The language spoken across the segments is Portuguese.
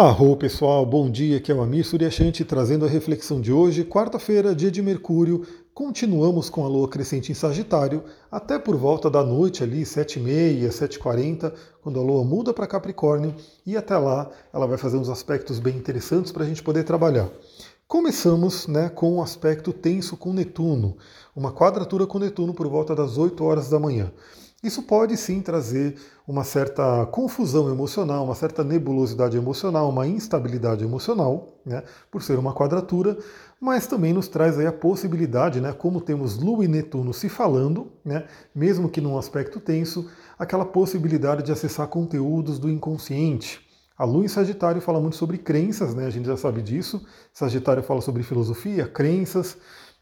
Arro pessoal, bom dia, aqui é o Amir Suryashanti trazendo a reflexão de hoje, quarta-feira, dia de Mercúrio. Continuamos com a lua crescente em Sagitário, até por volta da noite ali, 7h30, 7h40, quando a lua muda para Capricórnio, e até lá ela vai fazer uns aspectos bem interessantes para a gente poder trabalhar. Começamos né, com um aspecto tenso com Netuno, uma quadratura com Netuno por volta das 8 horas da manhã. Isso pode sim trazer uma certa confusão emocional, uma certa nebulosidade emocional, uma instabilidade emocional, né, por ser uma quadratura, mas também nos traz aí a possibilidade, né, como temos Lua e Netuno se falando, né, mesmo que num aspecto tenso, aquela possibilidade de acessar conteúdos do inconsciente. A Lua em Sagitário fala muito sobre crenças, né, a gente já sabe disso. Sagitário fala sobre filosofia, crenças,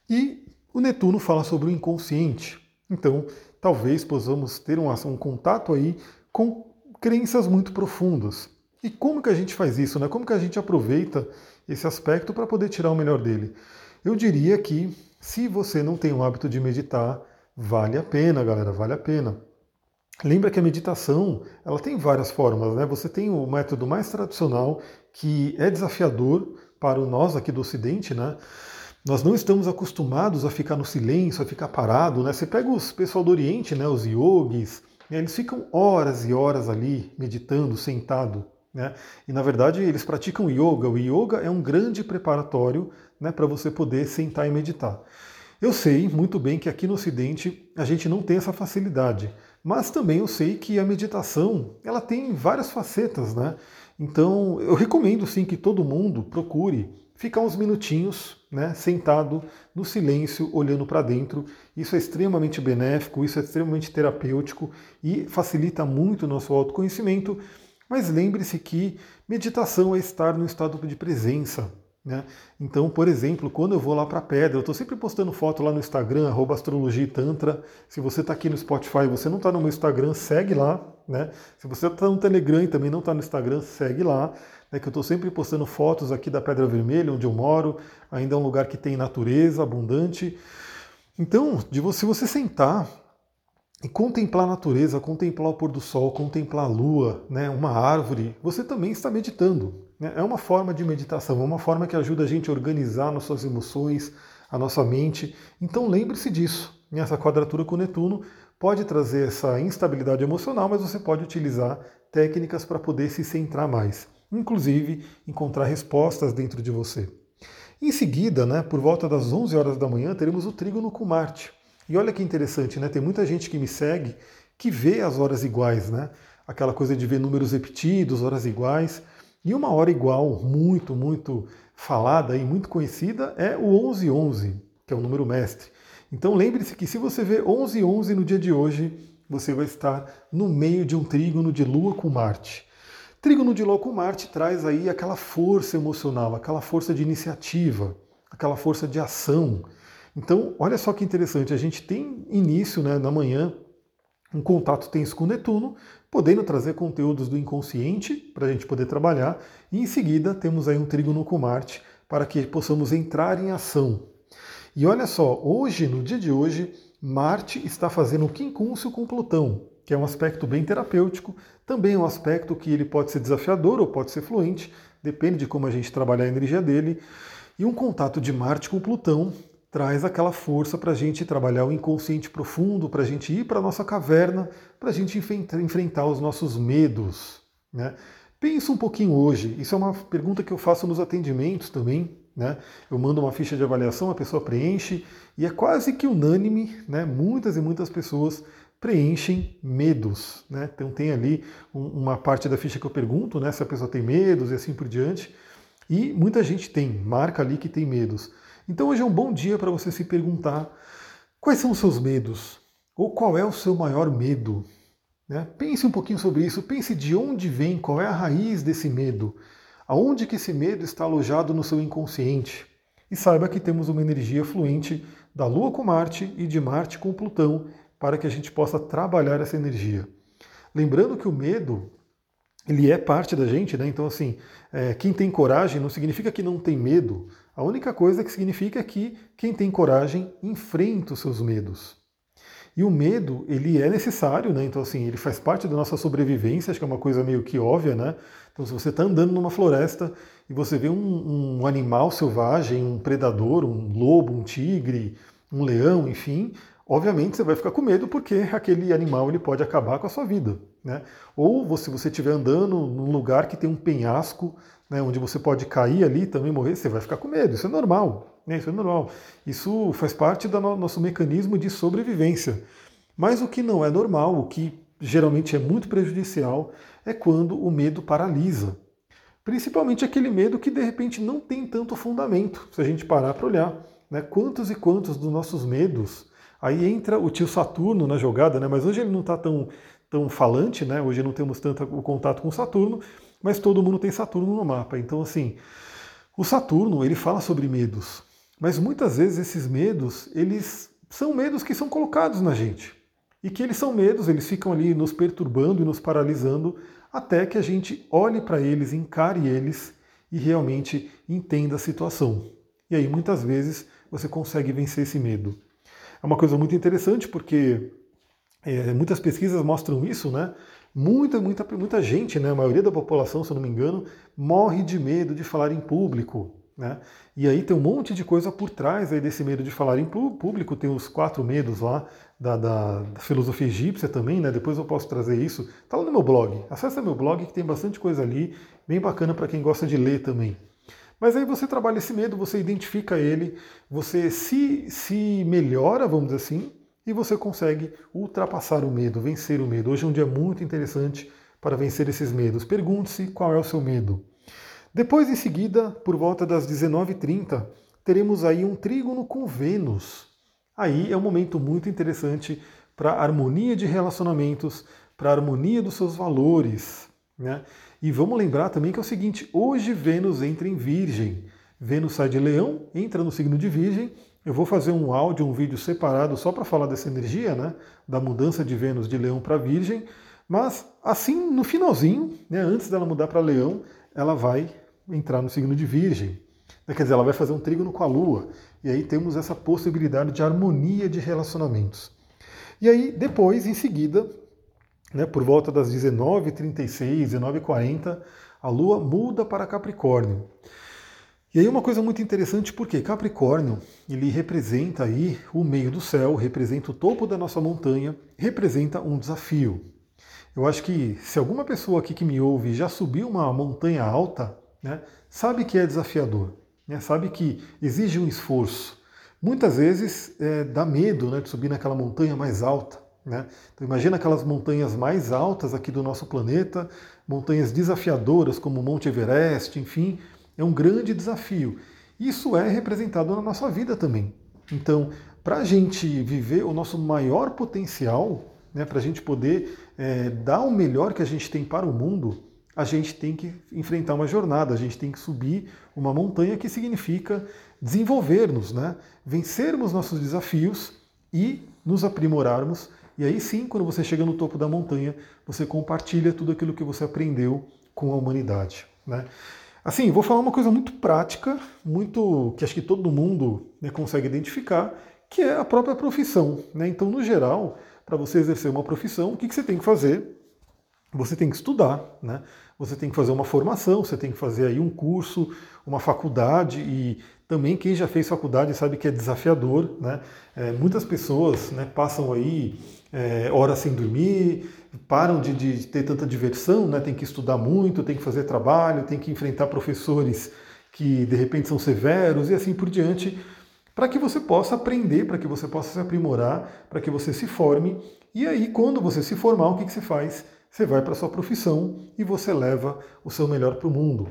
e o Netuno fala sobre o inconsciente. Então, talvez possamos ter um, um contato aí com crenças muito profundas. E como que a gente faz isso? Né? Como que a gente aproveita esse aspecto para poder tirar o melhor dele? Eu diria que se você não tem o hábito de meditar, vale a pena, galera, vale a pena. Lembra que a meditação ela tem várias formas, né? Você tem o método mais tradicional que é desafiador para nós aqui do Ocidente, né? Nós não estamos acostumados a ficar no silêncio, a ficar parado, né? Você pega os pessoal do Oriente, né, os yogis, né, eles ficam horas e horas ali meditando, sentado, né? E na verdade eles praticam yoga. O yoga é um grande preparatório, né, para você poder sentar e meditar. Eu sei muito bem que aqui no Ocidente a gente não tem essa facilidade, mas também eu sei que a meditação ela tem várias facetas, né? Então eu recomendo sim que todo mundo procure ficar uns minutinhos, né, sentado no silêncio, olhando para dentro. Isso é extremamente benéfico, isso é extremamente terapêutico e facilita muito o nosso autoconhecimento. Mas lembre-se que meditação é estar no estado de presença. Né? Então, por exemplo, quando eu vou lá para a pedra, eu estou sempre postando foto lá no Instagram, astrologia tantra. Se você está aqui no Spotify e você não está no meu Instagram, segue lá. Né? Se você está no Telegram e também não está no Instagram, segue lá né, que eu estou sempre postando fotos aqui da Pedra Vermelha, onde eu moro, ainda é um lugar que tem natureza abundante. Então, se você sentar e contemplar a natureza, contemplar o pôr do sol, contemplar a lua, né, uma árvore, você também está meditando. Né? É uma forma de meditação, é uma forma que ajuda a gente a organizar nossas emoções, a nossa mente. Então lembre-se disso. Essa quadratura com Netuno pode trazer essa instabilidade emocional, mas você pode utilizar técnicas para poder se centrar mais inclusive encontrar respostas dentro de você. Em seguida, né, por volta das 11 horas da manhã, teremos o trígono com Marte. E olha que interessante, né? Tem muita gente que me segue que vê as horas iguais, né? Aquela coisa de ver números repetidos, horas iguais. E uma hora igual, muito, muito falada e muito conhecida, é o 1111, que é o número mestre. Então lembre-se que se você vê 1111 no dia de hoje, você vai estar no meio de um trígono de Lua com Marte. Trígono de Lua com Marte traz aí aquela força emocional, aquela força de iniciativa, aquela força de ação. Então, olha só que interessante, a gente tem início né, na manhã um contato tenso com Netuno, podendo trazer conteúdos do inconsciente para a gente poder trabalhar, e em seguida temos aí um trígono com Marte para que possamos entrar em ação. E olha só, hoje, no dia de hoje, Marte está fazendo quincúncio com Plutão que é um aspecto bem terapêutico, também é um aspecto que ele pode ser desafiador ou pode ser fluente, depende de como a gente trabalhar a energia dele. E um contato de Marte com Plutão traz aquela força para a gente trabalhar o inconsciente profundo, para a gente ir para a nossa caverna, para a gente enfrentar os nossos medos. Né? Pensa um pouquinho hoje, isso é uma pergunta que eu faço nos atendimentos também. Né? Eu mando uma ficha de avaliação, a pessoa preenche, e é quase que unânime, né? muitas e muitas pessoas preenchem medos. Né? Então tem ali uma parte da ficha que eu pergunto né, se a pessoa tem medos e assim por diante. E muita gente tem, marca ali que tem medos. Então hoje é um bom dia para você se perguntar quais são os seus medos, ou qual é o seu maior medo. Né? Pense um pouquinho sobre isso, pense de onde vem, qual é a raiz desse medo, aonde que esse medo está alojado no seu inconsciente. E saiba que temos uma energia fluente da Lua com Marte e de Marte com Plutão para que a gente possa trabalhar essa energia. Lembrando que o medo ele é parte da gente, né? Então, assim, é, quem tem coragem não significa que não tem medo. A única coisa que significa é que quem tem coragem enfrenta os seus medos. E o medo, ele é necessário, né? Então, assim, ele faz parte da nossa sobrevivência, acho que é uma coisa meio que óbvia, né? Então, se você está andando numa floresta e você vê um, um, animal selvagem, um predador, um lobo, um tigre, um leão, enfim, obviamente você vai ficar com medo porque aquele animal ele pode acabar com a sua vida. Né? Ou se você estiver andando num lugar que tem um penhasco, né, onde você pode cair ali e também morrer, você vai ficar com medo. Isso é normal. Né? Isso é normal. Isso faz parte do nosso mecanismo de sobrevivência. Mas o que não é normal, o que geralmente é muito prejudicial, é quando o medo paralisa. Principalmente aquele medo que de repente não tem tanto fundamento, se a gente parar para olhar. Né? Quantos e quantos dos nossos medos Aí entra o tio Saturno na jogada, né? mas hoje ele não está tão, tão falante, né? hoje não temos tanto o contato com Saturno, mas todo mundo tem Saturno no mapa. Então, assim, o Saturno ele fala sobre medos, mas muitas vezes esses medos eles são medos que são colocados na gente e que eles são medos, eles ficam ali nos perturbando e nos paralisando até que a gente olhe para eles, encare eles e realmente entenda a situação. E aí muitas vezes você consegue vencer esse medo. É uma coisa muito interessante porque é, muitas pesquisas mostram isso, né? Muita, muita, muita gente, né, a maioria da população, se eu não me engano, morre de medo de falar em público. Né? E aí tem um monte de coisa por trás aí desse medo de falar em público, tem os quatro medos lá da, da, da filosofia egípcia também, né? depois eu posso trazer isso. Está lá no meu blog, acessa meu blog que tem bastante coisa ali, bem bacana para quem gosta de ler também. Mas aí você trabalha esse medo, você identifica ele, você se, se melhora, vamos dizer assim, e você consegue ultrapassar o medo, vencer o medo. Hoje é um dia muito interessante para vencer esses medos. Pergunte-se qual é o seu medo. Depois, em seguida, por volta das 19h30, teremos aí um trígono com Vênus. Aí é um momento muito interessante para a harmonia de relacionamentos, para a harmonia dos seus valores. Né? E vamos lembrar também que é o seguinte: hoje Vênus entra em Virgem. Vênus sai de Leão, entra no signo de Virgem. Eu vou fazer um áudio, um vídeo separado só para falar dessa energia, né? Da mudança de Vênus de Leão para Virgem. Mas assim, no finalzinho, né, antes dela mudar para Leão, ela vai entrar no signo de Virgem. Quer dizer, ela vai fazer um trígono com a Lua. E aí temos essa possibilidade de harmonia de relacionamentos. E aí, depois, em seguida, né, por volta das 19h36, 19h40, a Lua muda para Capricórnio. E aí uma coisa muito interessante, porque Capricórnio, ele representa aí o meio do céu, representa o topo da nossa montanha, representa um desafio. Eu acho que se alguma pessoa aqui que me ouve já subiu uma montanha alta, né, sabe que é desafiador, né, sabe que exige um esforço. Muitas vezes é, dá medo né, de subir naquela montanha mais alta. Né? Então imagina aquelas montanhas mais altas aqui do nosso planeta, montanhas desafiadoras como o Monte Everest, enfim, é um grande desafio. Isso é representado na nossa vida também. Então, para a gente viver o nosso maior potencial, né, para a gente poder é, dar o melhor que a gente tem para o mundo, a gente tem que enfrentar uma jornada, a gente tem que subir uma montanha que significa desenvolver-nos, né, vencermos nossos desafios e nos aprimorarmos e aí sim, quando você chega no topo da montanha, você compartilha tudo aquilo que você aprendeu com a humanidade. Né? Assim, vou falar uma coisa muito prática, muito que acho que todo mundo né, consegue identificar, que é a própria profissão. Né? Então, no geral, para você exercer uma profissão, o que, que você tem que fazer? Você tem que estudar, né? Você tem que fazer uma formação, você tem que fazer aí um curso, uma faculdade e também quem já fez faculdade sabe que é desafiador, né? É, muitas pessoas né, passam aí é, horas sem dormir, param de, de, ter tanta diversão, né? tem que estudar muito, tem que fazer trabalho, tem que enfrentar professores que de repente são severos e assim por diante, para que você possa aprender, para que você possa se aprimorar, para que você se forme. E aí, quando você se formar, o que, que você faz? Você vai para a sua profissão e você leva o seu melhor para o mundo.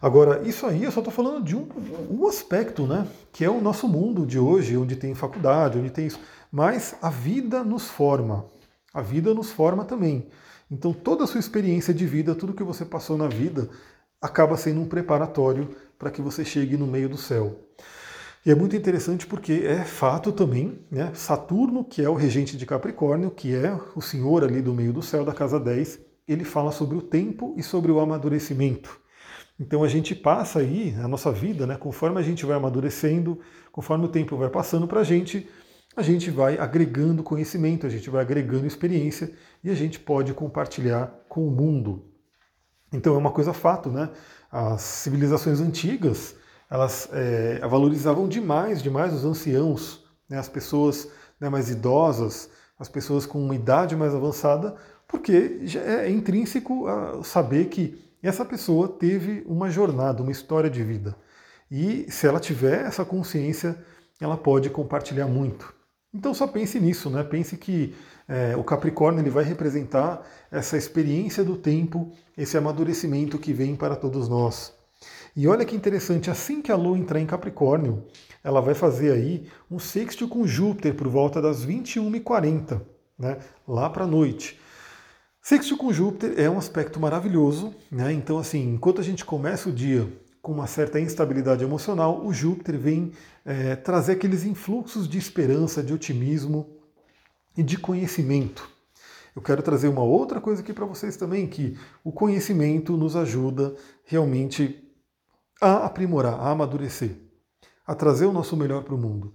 Agora, isso aí eu só estou falando de um, um aspecto, né? Que é o nosso mundo de hoje, onde tem faculdade, onde tem isso. Mas a vida nos forma. A vida nos forma também. Então toda a sua experiência de vida, tudo que você passou na vida, acaba sendo um preparatório para que você chegue no meio do céu. E é muito interessante porque é fato também, né? Saturno, que é o regente de Capricórnio, que é o senhor ali do meio do céu da casa 10, ele fala sobre o tempo e sobre o amadurecimento. Então a gente passa aí a nossa vida, né, conforme a gente vai amadurecendo, conforme o tempo vai passando para a gente, a gente vai agregando conhecimento, a gente vai agregando experiência e a gente pode compartilhar com o mundo. Então é uma coisa fato, né? As civilizações antigas, elas é, valorizavam demais, demais os anciãos, né? as pessoas né, mais idosas, as pessoas com uma idade mais avançada, porque é intrínseco saber que essa pessoa teve uma jornada, uma história de vida. E se ela tiver essa consciência, ela pode compartilhar muito. Então só pense nisso, né? Pense que é, o Capricórnio ele vai representar essa experiência do tempo, esse amadurecimento que vem para todos nós. E olha que interessante, assim que a Lua entrar em Capricórnio, ela vai fazer aí um sexto com Júpiter por volta das 21h40, né? lá para a noite. Sexto com Júpiter é um aspecto maravilhoso, né? Então, assim, enquanto a gente começa o dia com uma certa instabilidade emocional, o Júpiter vem é, trazer aqueles influxos de esperança, de otimismo e de conhecimento. Eu quero trazer uma outra coisa aqui para vocês também, que o conhecimento nos ajuda realmente a aprimorar, a amadurecer, a trazer o nosso melhor para o mundo.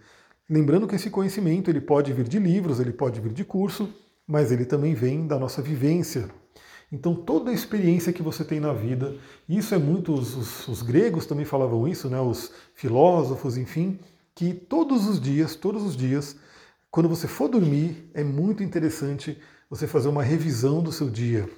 Lembrando que esse conhecimento ele pode vir de livros, ele pode vir de curso, mas ele também vem da nossa vivência, então, toda a experiência que você tem na vida, isso é muito, os, os, os, gregos também falavam isso, né, os filósofos, enfim, que todos os dias, todos os dias, quando você for dormir, é muito interessante você fazer uma revisão do seu dia.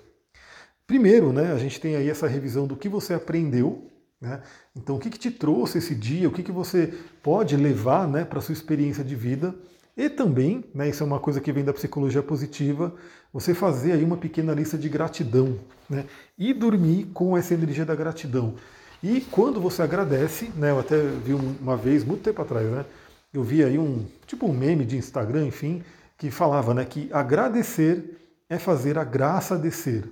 Primeiro, né, a gente tem aí essa revisão do que você aprendeu, né? Então, o que, que te trouxe esse dia, o que, que você pode levar né, para a sua experiência de vida. E também, né, isso é uma coisa que vem da psicologia positiva, você fazer aí uma pequena lista de gratidão, né? E dormir com essa energia da gratidão. E quando você agradece, né? Eu até vi uma vez, muito tempo atrás, né? Eu vi aí um tipo um meme de Instagram, enfim, que falava, né? Que agradecer é fazer a graça descer.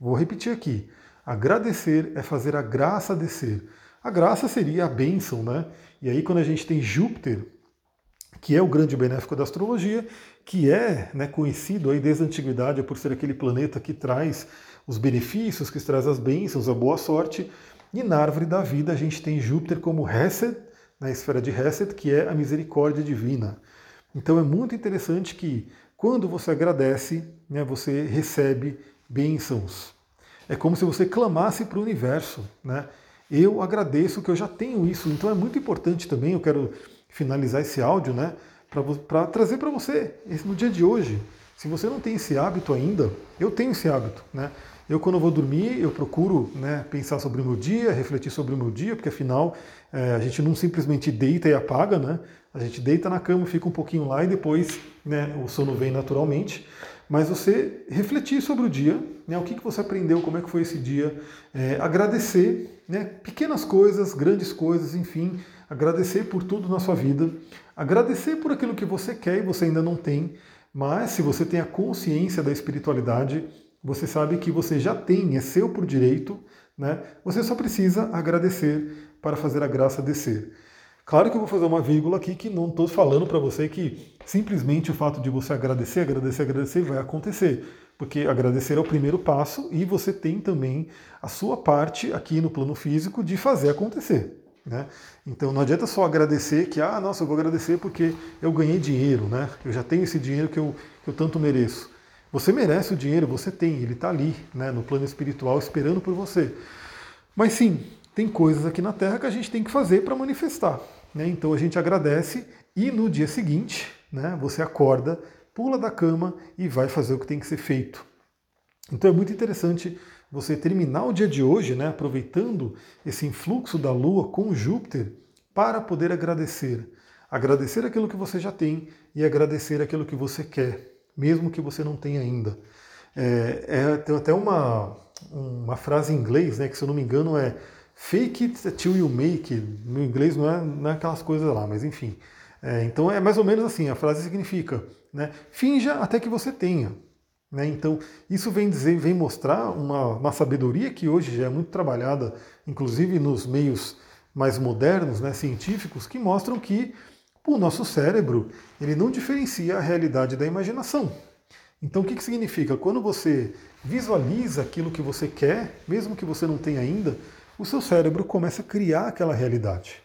Vou repetir aqui. Agradecer é fazer a graça descer. A graça seria a bênção, né? E aí quando a gente tem Júpiter, que é o grande benéfico da astrologia, que é né, conhecido aí desde a antiguidade por ser aquele planeta que traz os benefícios, que traz as bênçãos, a boa sorte. E na árvore da vida a gente tem Júpiter como Hesed, na esfera de Hesed, que é a misericórdia divina. Então é muito interessante que quando você agradece, né, você recebe bênçãos. É como se você clamasse para o universo. Né? Eu agradeço que eu já tenho isso. Então é muito importante também, eu quero finalizar esse áudio, né? Para trazer para você no dia de hoje. Se você não tem esse hábito ainda, eu tenho esse hábito, né? Eu, quando vou dormir, eu procuro né, pensar sobre o meu dia, refletir sobre o meu dia, porque afinal é, a gente não simplesmente deita e apaga, né? A gente deita na cama, fica um pouquinho lá e depois né, o sono vem naturalmente. Mas você refletir sobre o dia, né, o que, que você aprendeu, como é que foi esse dia, é, agradecer né, pequenas coisas, grandes coisas, enfim, agradecer por tudo na sua vida, agradecer por aquilo que você quer e você ainda não tem, mas se você tem a consciência da espiritualidade, você sabe que você já tem, é seu por direito, né? Você só precisa agradecer para fazer a graça descer. Claro que eu vou fazer uma vírgula aqui que não estou falando para você que simplesmente o fato de você agradecer, agradecer, agradecer vai acontecer. Porque agradecer é o primeiro passo e você tem também a sua parte aqui no plano físico de fazer acontecer. Né? Então não adianta só agradecer que, ah, nossa, eu vou agradecer porque eu ganhei dinheiro, né? eu já tenho esse dinheiro que eu, que eu tanto mereço. Você merece o dinheiro, você tem, ele está ali, né, no plano espiritual, esperando por você. Mas sim, tem coisas aqui na Terra que a gente tem que fazer para manifestar. Né? Então a gente agradece e no dia seguinte né, você acorda, pula da cama e vai fazer o que tem que ser feito. Então é muito interessante você terminar o dia de hoje, né, aproveitando esse influxo da Lua com Júpiter, para poder agradecer. Agradecer aquilo que você já tem e agradecer aquilo que você quer, mesmo que você não tenha ainda. É, é, tem até uma, uma frase em inglês, né, que se eu não me engano é fake it till you make it. No inglês não é, não é aquelas coisas lá, mas enfim. É, então é mais ou menos assim, a frase significa, né, finja até que você tenha. Né? Então, isso vem dizer, vem mostrar uma, uma, sabedoria que hoje já é muito trabalhada, inclusive nos meios mais modernos, né, científicos, que mostram que o nosso cérebro ele não diferencia a realidade da imaginação. Então, o que, que significa? Quando você visualiza aquilo que você quer, mesmo que você não tenha ainda, o seu cérebro começa a criar aquela realidade.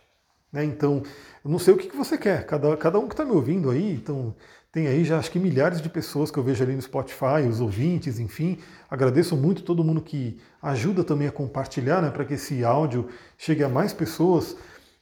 Né? Então, não sei o que, que você quer, cada, cada um que está me ouvindo aí, então tem aí já acho que milhares de pessoas que eu vejo ali no Spotify, os ouvintes, enfim. Agradeço muito todo mundo que ajuda também a compartilhar, né, para que esse áudio chegue a mais pessoas.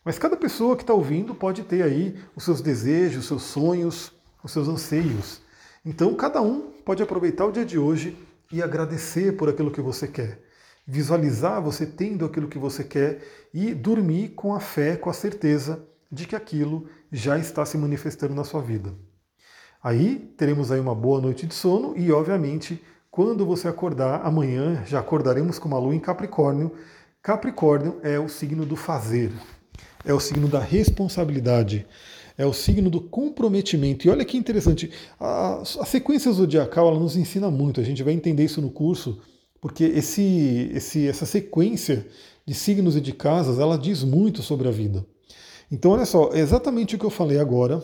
Mas cada pessoa que está ouvindo pode ter aí os seus desejos, os seus sonhos, os seus anseios. Então, cada um pode aproveitar o dia de hoje e agradecer por aquilo que você quer. Visualizar você tendo aquilo que você quer e dormir com a fé, com a certeza de que aquilo já está se manifestando na sua vida. Aí teremos aí uma boa noite de sono e, obviamente, quando você acordar amanhã, já acordaremos com uma lua em Capricórnio. Capricórnio é o signo do fazer, é o signo da responsabilidade, é o signo do comprometimento. E olha que interessante, a, a sequência zodiacal ela nos ensina muito, a gente vai entender isso no curso, porque esse, esse, essa sequência de signos e de casas, ela diz muito sobre a vida. Então, olha só, exatamente o que eu falei agora.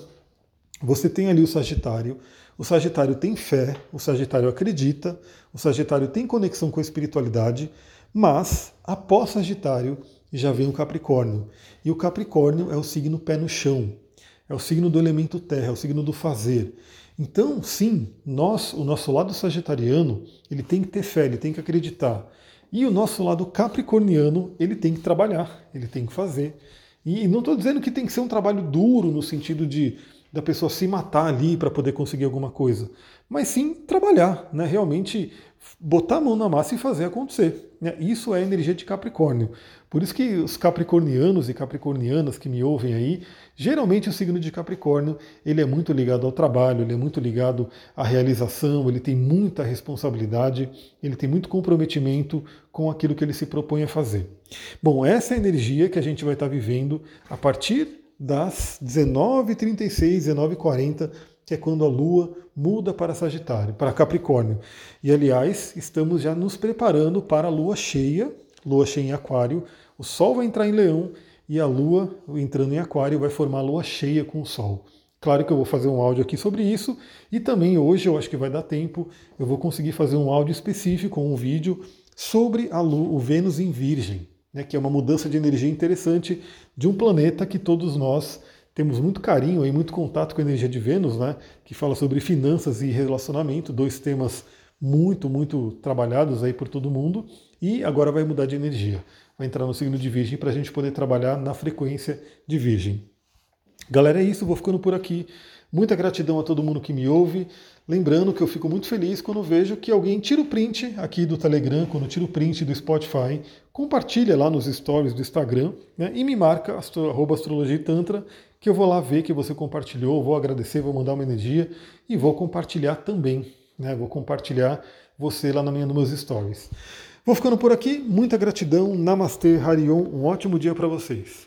Você tem ali o Sagitário, o Sagitário tem fé, o Sagitário acredita, o Sagitário tem conexão com a espiritualidade, mas após Sagitário já vem o Capricórnio. E o Capricórnio é o signo pé no chão, é o signo do elemento terra, é o signo do fazer. Então, sim, nós, o nosso lado sagitariano, ele tem que ter fé, ele tem que acreditar. E o nosso lado capricorniano, ele tem que trabalhar, ele tem que fazer. E não estou dizendo que tem que ser um trabalho duro no sentido de da pessoa se matar ali para poder conseguir alguma coisa, mas sim trabalhar, né? realmente botar a mão na massa e fazer acontecer. Né? Isso é a energia de Capricórnio. Por isso que os capricornianos e capricornianas que me ouvem aí, geralmente o signo de Capricórnio, ele é muito ligado ao trabalho, ele é muito ligado à realização, ele tem muita responsabilidade, ele tem muito comprometimento com aquilo que ele se propõe a fazer. Bom, essa é a energia que a gente vai estar vivendo a partir das 19h36, 19h40, que é quando a Lua muda para Sagitário, para Capricórnio. E aliás, estamos já nos preparando para a Lua cheia, Lua cheia em Aquário. O Sol vai entrar em Leão e a Lua, entrando em Aquário, vai formar a Lua cheia com o Sol. Claro que eu vou fazer um áudio aqui sobre isso e também hoje eu acho que vai dar tempo, eu vou conseguir fazer um áudio específico, um vídeo sobre a Lua, o Vênus em Virgem, né, que é uma mudança de energia interessante de um planeta que todos nós temos muito carinho e muito contato com a energia de Vênus, né, que fala sobre finanças e relacionamento, dois temas muito, muito trabalhados aí por todo mundo, e agora vai mudar de energia. Vai entrar no signo de Virgem para a gente poder trabalhar na frequência de Virgem. Galera, é isso, vou ficando por aqui. Muita gratidão a todo mundo que me ouve. Lembrando que eu fico muito feliz quando vejo que alguém tira o print aqui do Telegram, quando tira o print do Spotify, compartilha lá nos stories do Instagram né, e me marca astro, astrologia tantra, que eu vou lá ver que você compartilhou, vou agradecer, vou mandar uma energia e vou compartilhar também. Né, vou compartilhar você lá na minha, nos meus stories. Vou ficando por aqui, muita gratidão, Namastê, Harion, um ótimo dia para vocês.